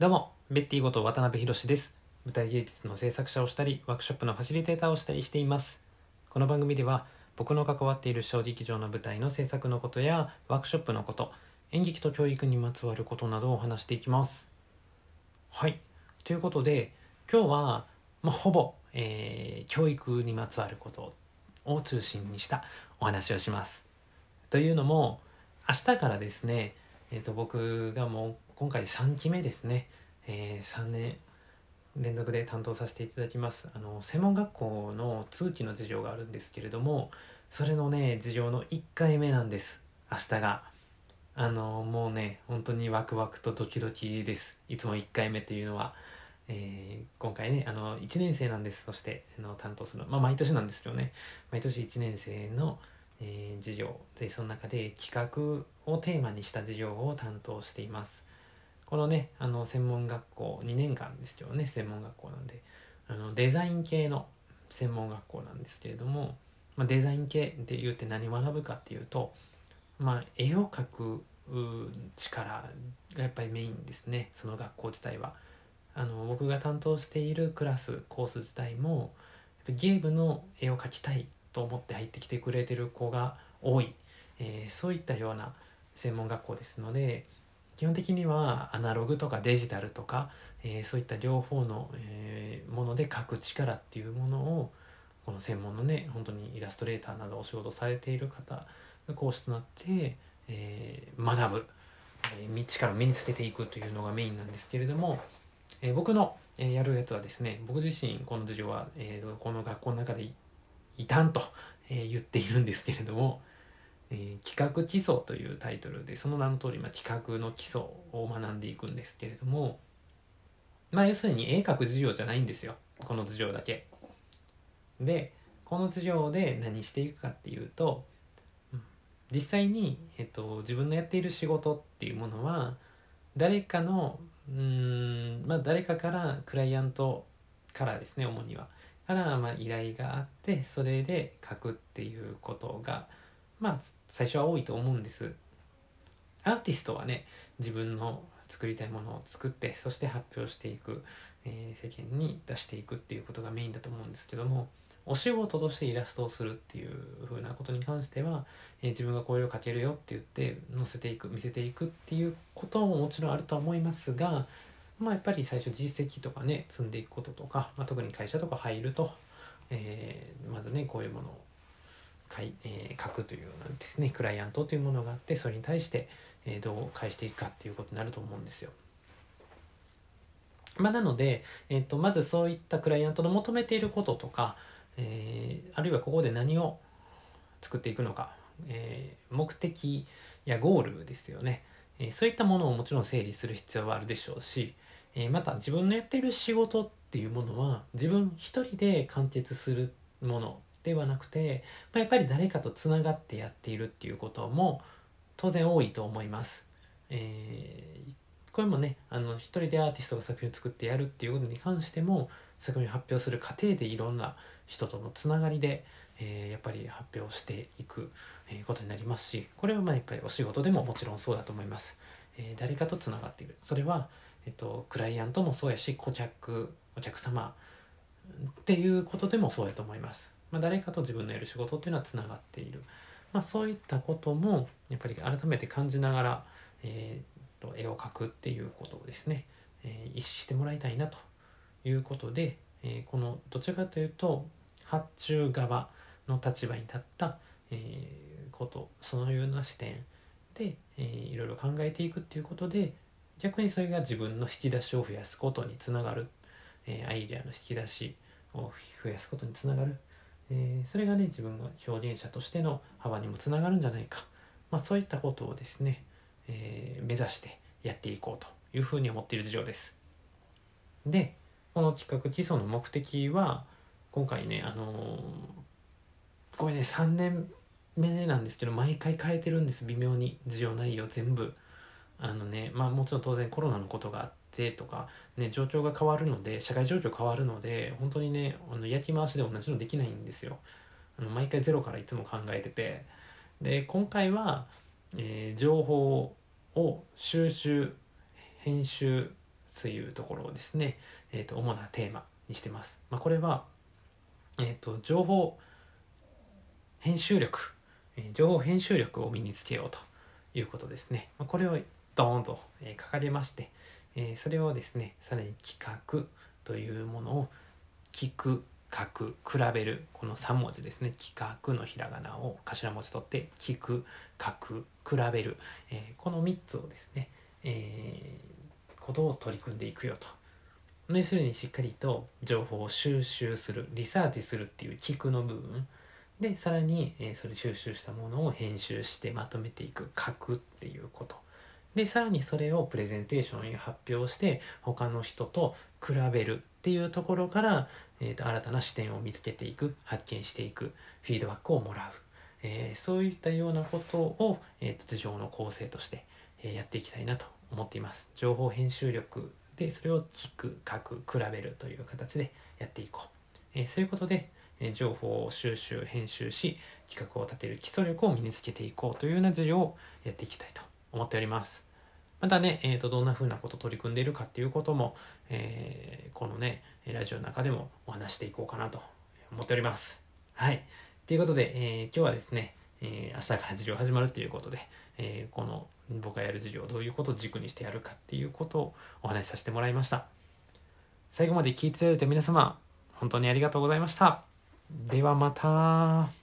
どうも、ベッティこと渡辺博です。舞台芸術の制作者をしたり、ワークショップのファシリテーターをしたりしています。この番組では、僕の関わっている小劇場の舞台の制作のことや、ワークショップのこと、演劇と教育にまつわることなどを話していきます。はい。ということで、今日は、まあ、ほぼ、えー教育にまつわることを中心にしたお話をします。というのも、明日からですね、えー、と僕がもう今回3期目ですね、え3年連続で担当させていただきます。あの専門学校の通期の授業があるんですけれどもそれのね授業の1回目なんです。明日が。あのもうね本当にワクワクとドキドキです。いつも1回目っていうのは、えー今回ねあの1年生なんです。そしてあの担当するまあ毎年なんですよね。毎年1年生のえー授業でその中で企画をテーマにした授業を担当しています。このねあの専門学校2年間ですけどね専門学校なんで。あのデザイン系の専門学校なんですけれども、まあ、デザイン系って言って何学ぶかっていうと、まあ、絵を描く力がやっぱりメインですねその学校自体は。あの僕が担当しているクラスコース自体もゲームの絵を描きたいと思って入ってきてくれてる子が多い、えーそういったような専門学校ですので基本的にはアナログとかデジタルとか、えーそういった両方の、えーもので描く力っていうものをこの専門のね本当にイラストレーターなどお仕事されている方が講師となって、えー学ぶ、えー力を身につけていくというのがメインなんですけれども、えー僕の、えーやるやつはですね僕自身この授業は、えーこの学校の中でい異端と、えー言っているんですけれども、えー企画基礎というタイトルでその名の通り、まあ、企画の基礎を学んでいくんですけれどもまあ要するに絵描く授業じゃないんですよこの授業だけ。でこの授業で何していくかっていうと実際に、えっと、自分のやっている仕事っていうものは誰かのうんまあ誰かからクライアントからですね主にはからまあ依頼があってそれで書くっていうことがまあ最初は多いと思うんです。アーティストはね自分の作りたいものを作ってそして発表していく、えー世間に出していくっていうことがメインだと思うんですけどもお仕事としてイラストをするっていう風なことに関しては、えー自分がこれを描けるよって言って載せていく見せていくっていうことももちろんあるとは思いますがまあやっぱり最初実績とかね積んでいくこととか、まあ、特に会社とか入ると、えーまずねこういうものを、えー書くというようなですねクライアントというものがあってそれに対して、えーどう返していくかっていうことになると思うんですよ。まあ、なので、えー、とまずそういったクライアントの求めていることとか、えーあるいはここで何を作っていくのか、えー目的やゴールですよね、えーそういったものをもちろん整理する必要はあるでしょうし、えーまた自分のやっている仕事っていうものは自分一人で完結するものではなくて、まあ、やっぱり誰かとつながってやっているっていうことも当然多いと思います。えーこれもねあの一人でアーティストが作品を作ってやるっていうことに関しても作品を発表する過程でいろんな人とのつながりで、えーやっぱり発表していく、えことになりますしこれはまあやっぱりお仕事でももちろんそうだと思います。え誰かとつながっているそれは、えっと、クライアントもそうやし顧客お客様っていうことでもそうやと思います。まあ、誰かと自分のやる仕事っていうのはつながっている、まあ、そういったこともやっぱり改めて感じながら、えーと絵を描くっていうことをですね、えー意識してもらいたいなということで、えーこのどちらかというと発注側の立場に立った、えーことそのような視点で、えーいろいろ考えていくっていうことで逆にそれが自分の引き出しを増やすことにつながる、えーアイデアの引き出しを増やすことにつながる、えーそれがね自分が表現者としての幅にもつながるんじゃないか、まあ、そういったことをですね、えー目指してやっていこうというふうに思っている事情です。でこの企画基礎の目的は今回ねあのーこれね3年目なんですけど毎回変えてるんです。微妙に授業内容全部。あのねまあもちろん当然コロナのことがあってとかね状況が変わるので社会状況変わるので本当にねあの焼き回しで同じのできないんですよあの毎回ゼロからいつも考えててで今回は、えー情報を収集編集というところをですね、えー、と主なテーマにしてます。まあ、これは、えー、と情報編集力、情報編集力を身につけようということですね。ま、これをドーンと、え掲げまして、えそれをですねさらに企画というものを聞く書く比べるこの3文字ですね企画のひらがなを頭文字取って聞く書く比べる、え、この3つをですね、えー、ことを取り組んでいくよと。要するにしっかりと情報を収集するリサーチするっていう聞くの部分。でさらに、えー、それ収集したものを編集してまとめていく書くっていうこと。でさらにそれをプレゼンテーションに発表して他の人と比べるっていうところから、えーと、新たな視点を見つけていく発見していくフィードバックをもらう、えー、そういったようなことを、えーと、頭上の構成として、えー、やっていきたいなと思っています。情報編集力でそれを聞く書く比べるという形でやっていこう、えそういうことで、え情報を収集編集し企画を立てる基礎力を身につけていこうというような授業をやっていきたいと思っておりますまたね、えーと、どんな風なこと取り組んでいるかっていうことも、えー、このね、ラジオの中でもお話していこうかなと思っております。はい。ということで、えー、今日はですね、えー、明日から授業始まるということで、えー、この僕がやる授業をどういうことを軸にしてやるかっていうことをお話しさせてもらいました。最後まで聞いていただいた皆様、本当にありがとうございました。ではまた。